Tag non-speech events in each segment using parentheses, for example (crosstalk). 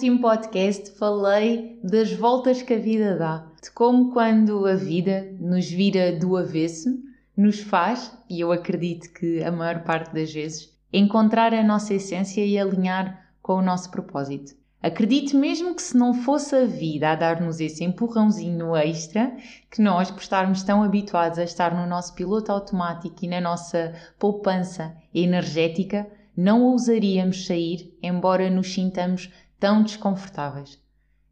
Último podcast falei das voltas que a vida dá, de como quando a vida nos vira do avesso, nos faz, e eu acredito que a maior parte das vezes, encontrar a nossa essência e alinhar com o nosso propósito. Acredito mesmo que se não fosse a vida a dar-nos esse empurrãozinho extra, que nós, por estarmos tão habituados a estar no nosso piloto automático e na nossa poupança energética, não ousaríamos sair, embora nos sintamos tão desconfortáveis.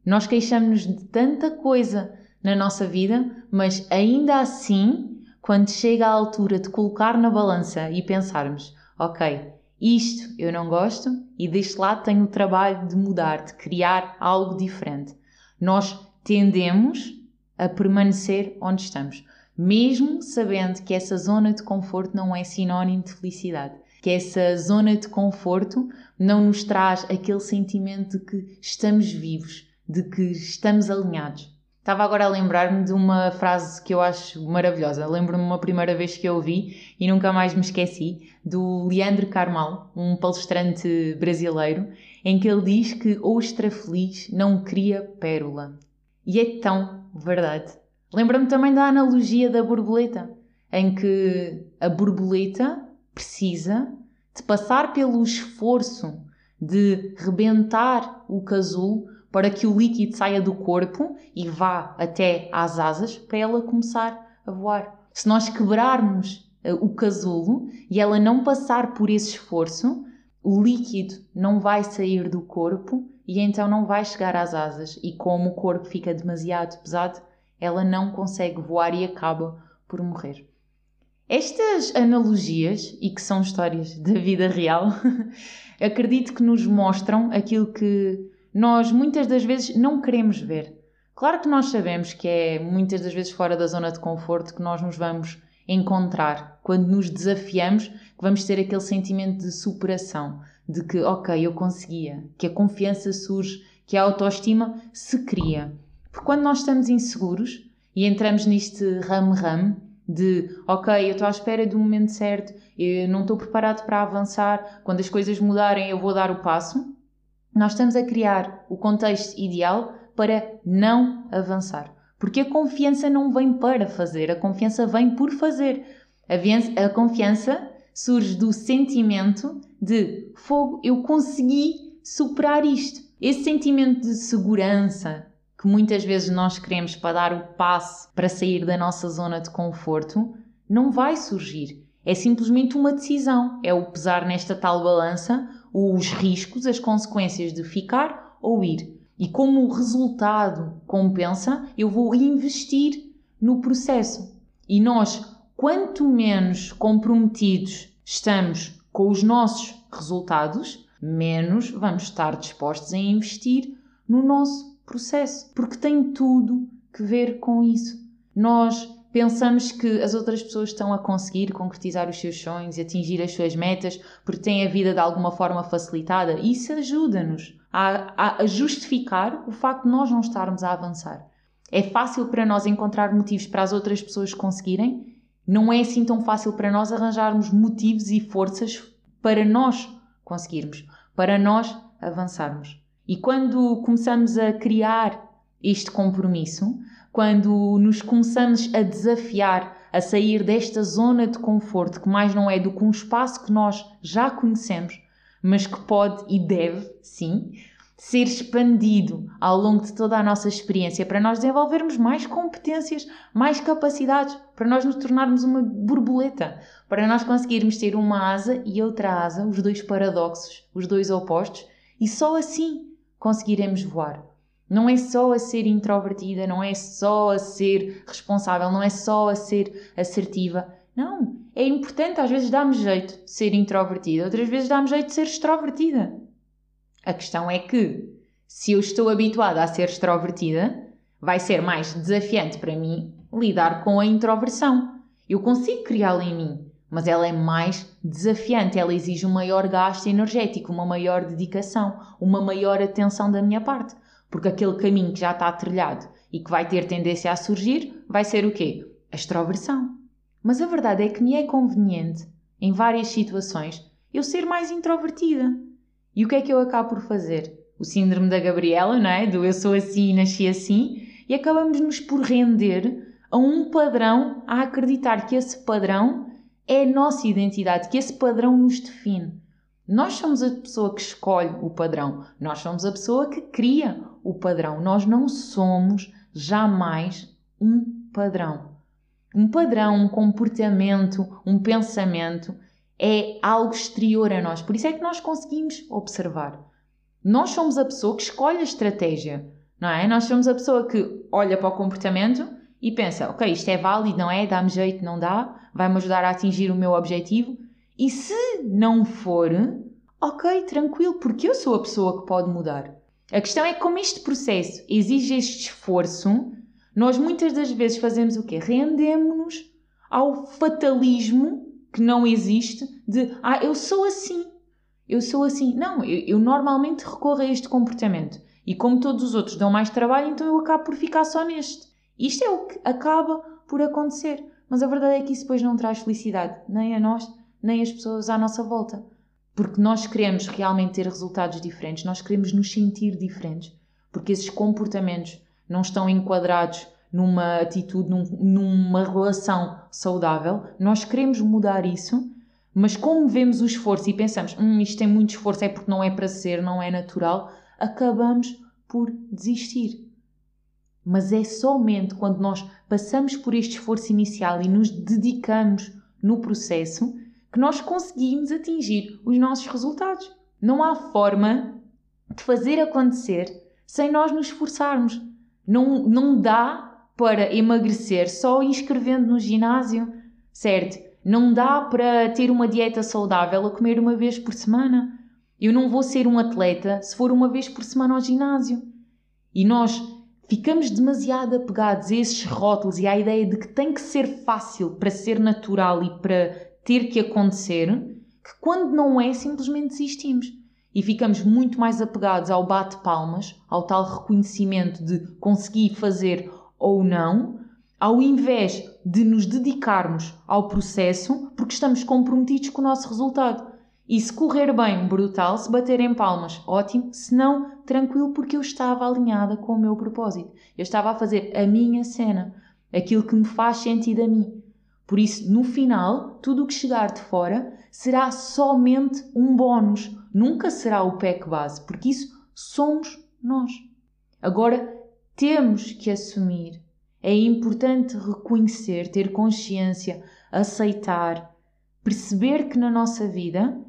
Nós queixamos-nos de tanta coisa na nossa vida, mas ainda assim, quando chega a altura de colocar na balança e pensarmos, ok, isto eu não gosto e deste lado tenho o trabalho de mudar, de criar algo diferente. Nós tendemos a permanecer onde estamos, mesmo sabendo que essa zona de conforto não é sinónimo de felicidade que essa zona de conforto não nos traz aquele sentimento de que estamos vivos, de que estamos alinhados. Estava agora a lembrar-me de uma frase que eu acho maravilhosa. Lembro-me uma primeira vez que eu ouvi e nunca mais me esqueci, do Leandro Carmal, um palestrante brasileiro, em que ele diz que ostra feliz não cria pérola. E é tão verdade. Lembra-me também da analogia da borboleta, em que a borboleta precisa de passar pelo esforço de rebentar o casulo para que o líquido saia do corpo e vá até às asas para ela começar a voar. Se nós quebrarmos uh, o casulo e ela não passar por esse esforço, o líquido não vai sair do corpo e então não vai chegar às asas. E como o corpo fica demasiado pesado, ela não consegue voar e acaba por morrer. Estas analogias, e que são histórias da vida real, (laughs) acredito que nos mostram aquilo que nós muitas das vezes não queremos ver. Claro que nós sabemos que é muitas das vezes fora da zona de conforto que nós nos vamos encontrar quando nos desafiamos, que vamos ter aquele sentimento de superação, de que, ok, eu conseguia, que a confiança surge, que a autoestima se cria. Porque quando nós estamos inseguros e entramos neste ramo-ramo, de ok, eu estou à espera do momento certo, eu não estou preparado para avançar, quando as coisas mudarem eu vou dar o passo. Nós estamos a criar o contexto ideal para não avançar. Porque a confiança não vem para fazer, a confiança vem por fazer. A, confiança surge do sentimento de fogo, eu consegui superar isto. Esse sentimento de segurança, que muitas vezes nós queremos para dar o passo para sair da nossa zona de conforto, não vai surgir. É simplesmente uma decisão, é o pesar nesta tal balança os riscos, as consequências de ficar ou ir. E como o resultado compensa, eu vou investir no processo. E nós, quanto menos comprometidos estamos com os nossos resultados, menos vamos estar dispostos a investir no nosso processo, porque tem tudo que ver com isso. Nós pensamos que as outras pessoas estão a conseguir concretizar os seus sonhos e atingir as suas metas porque têm a vida de alguma forma facilitada. Isso ajuda-nos a, a, justificar o facto de nós não estarmos a avançar. É fácil para nós encontrar motivos para as outras pessoas conseguirem, não é assim tão fácil para nós arranjarmos motivos e forças para nós conseguirmos, para nós avançarmos. E quando começamos a criar este compromisso, quando nos começamos a desafiar a sair desta zona de conforto, que mais não é do que um espaço que nós já conhecemos, mas que pode e deve, sim, ser expandido ao longo de toda a nossa experiência para nós desenvolvermos mais competências, mais capacidades, para nós nos tornarmos uma borboleta, para nós conseguirmos ter uma asa e outra asa, os dois paradoxos, os dois opostos, e só assim conseguiremos voar. Não é só a ser introvertida, não é só a ser responsável, não é só a ser assertiva. Não, é importante às vezes darmos jeito de ser introvertida, outras vezes darmos jeito de ser extrovertida. A questão é que, se eu estou habituada a ser extrovertida, vai ser mais desafiante para mim lidar com a introversão. Eu consigo criá-la em mim, mas ela é mais desafiante, ela exige um maior gasto energético, uma maior dedicação, uma maior atenção da minha parte, porque aquele caminho que já está trilhado e que vai ter tendência a surgir vai ser o quê? A extroversão. Mas a verdade é que me é conveniente, em várias situações, eu ser mais introvertida. E o que é que eu acabo por fazer? O síndrome da Gabriela, não é? Do eu sou assim e nasci assim, e acabamos nos por render a um padrão, a acreditar que esse padrão é a nossa identidade, que esse padrão nos define. Nós somos a pessoa que escolhe o padrão, nós somos a pessoa que cria o padrão, nós não somos jamais um padrão. Um padrão, um comportamento, um pensamento é algo exterior a nós, por isso é que nós conseguimos observar. Nós somos a pessoa que escolhe a estratégia, não é? Nós somos a pessoa que olha para o comportamento e pensa, ok, isto é válido, não é? Dá-me jeito, não dá? Vai-me ajudar a atingir o meu objetivo? E se não for, ok, tranquilo, porque eu sou a pessoa que pode mudar. A questão é que como este processo exige este esforço, nós muitas das vezes fazemos o quê? Rendemos-nos ao fatalismo que não existe de, ah, eu sou assim, eu sou assim. Não, eu, eu normalmente recorro a este comportamento. E como todos os outros dão mais trabalho, então eu acabo por ficar só neste. Isto é o que acaba por acontecer. Mas a verdade é que isso depois não traz felicidade, nem a nós, nem as pessoas à nossa volta. Porque nós queremos realmente ter resultados diferentes, nós queremos nos sentir diferentes. Porque esses comportamentos não estão enquadrados numa atitude, num, numa relação saudável. Nós queremos mudar isso, mas como vemos o esforço e pensamos, hum, isto tem muito esforço, é porque não é para ser, não é natural, acabamos por desistir. Mas é somente quando nós passamos por este esforço inicial e nos dedicamos no processo que nós conseguimos atingir os nossos resultados. Não há forma de fazer acontecer sem nós nos esforçarmos. Não, não dá para emagrecer só inscrevendo no ginásio, certo? Não dá para ter uma dieta saudável a comer uma vez por semana. Eu não vou ser um atleta se for uma vez por semana ao ginásio. E nós ficamos demasiado apegados a esses rótulos e à ideia de que tem que ser fácil para ser natural e para ter que acontecer, que quando não é, simplesmente desistimos. E ficamos muito mais apegados ao bate-palmas, ao tal reconhecimento de conseguir fazer ou não, ao invés de nos dedicarmos ao processo porque estamos comprometidos com o nosso resultado. E se correr bem, brutal. Se bater em palmas, ótimo. Se não, tranquilo, porque eu estava alinhada com o meu propósito. Eu estava a fazer a minha cena, aquilo que me faz sentido a mim. Por isso, no final, tudo o que chegar de fora será somente um bónus, nunca será o PEC base, porque isso somos nós. Agora, temos que assumir. É importante reconhecer, ter consciência, aceitar, perceber que na nossa vida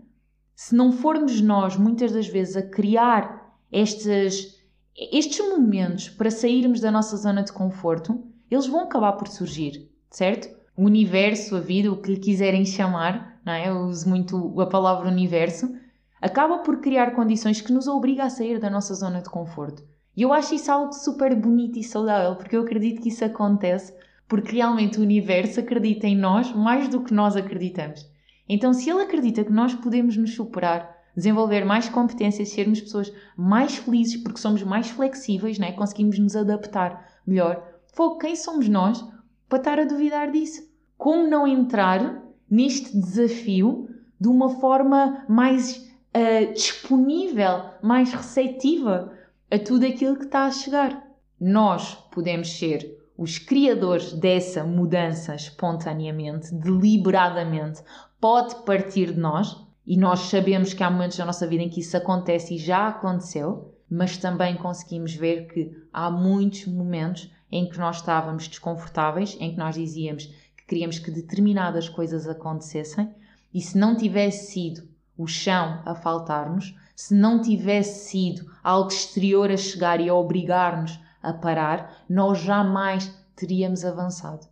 se não formos nós, muitas das vezes, a criar estes, estes momentos para sairmos da nossa zona de conforto, eles vão acabar por surgir, certo? O universo, a vida, o que lhe quiserem chamar, não é? Eu uso muito a palavra universo, acaba por criar condições que nos obriga a sair da nossa zona de conforto. E eu acho isso algo super bonito e saudável, porque eu acredito que isso acontece porque realmente o universo acredita em nós mais do que nós acreditamos. Então, se ele acredita que nós podemos nos superar, desenvolver mais competências, sermos pessoas mais felizes porque somos mais flexíveis, né? conseguimos nos adaptar melhor, foi quem somos nós para estar a duvidar disso? Como não entrar neste desafio de uma forma mais uh, disponível, mais receptiva a tudo aquilo que está a chegar? Nós podemos ser os criadores dessa mudança espontaneamente, deliberadamente, pode partir de nós e nós sabemos que há momentos da nossa vida em que isso acontece e já aconteceu, mas também conseguimos ver que há muitos momentos em que nós estávamos desconfortáveis, em que nós dizíamos que queríamos que determinadas coisas acontecessem e se não tivesse sido o chão a faltar-nos, se não tivesse sido algo exterior a chegar e a obrigar-nos a parar, nós jamais teríamos avançado.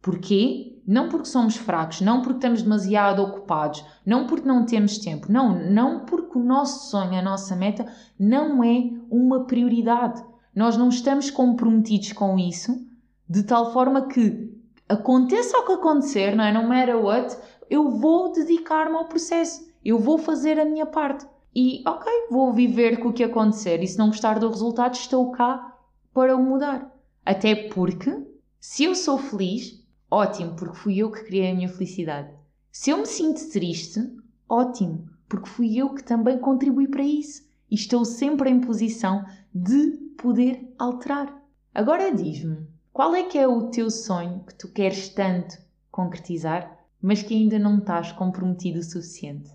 Porquê? Não porque somos fracos, não porque estamos demasiado ocupados, não porque não temos tempo, não, não porque o nosso sonho, a nossa meta não é uma prioridade. Nós não estamos comprometidos com isso de tal forma que aconteça o que acontecer, não é? No matter what, eu vou dedicar-me ao processo, eu vou fazer a minha parte. E ok, vou viver com o que acontecer e se não gostar do resultado, estou cá para o mudar. Até porque, se eu sou feliz, ótimo, porque fui eu que criei a minha felicidade. Se eu me sinto triste, ótimo, porque fui eu que também contribuí para isso. E estou sempre em posição de poder alterar. Agora diz-me, qual é que é o teu sonho que tu queres tanto concretizar, mas que ainda não estás comprometido o suficiente?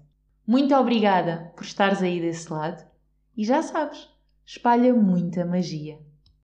Muito obrigada por estares aí desse lado e já sabes, espalha muita magia.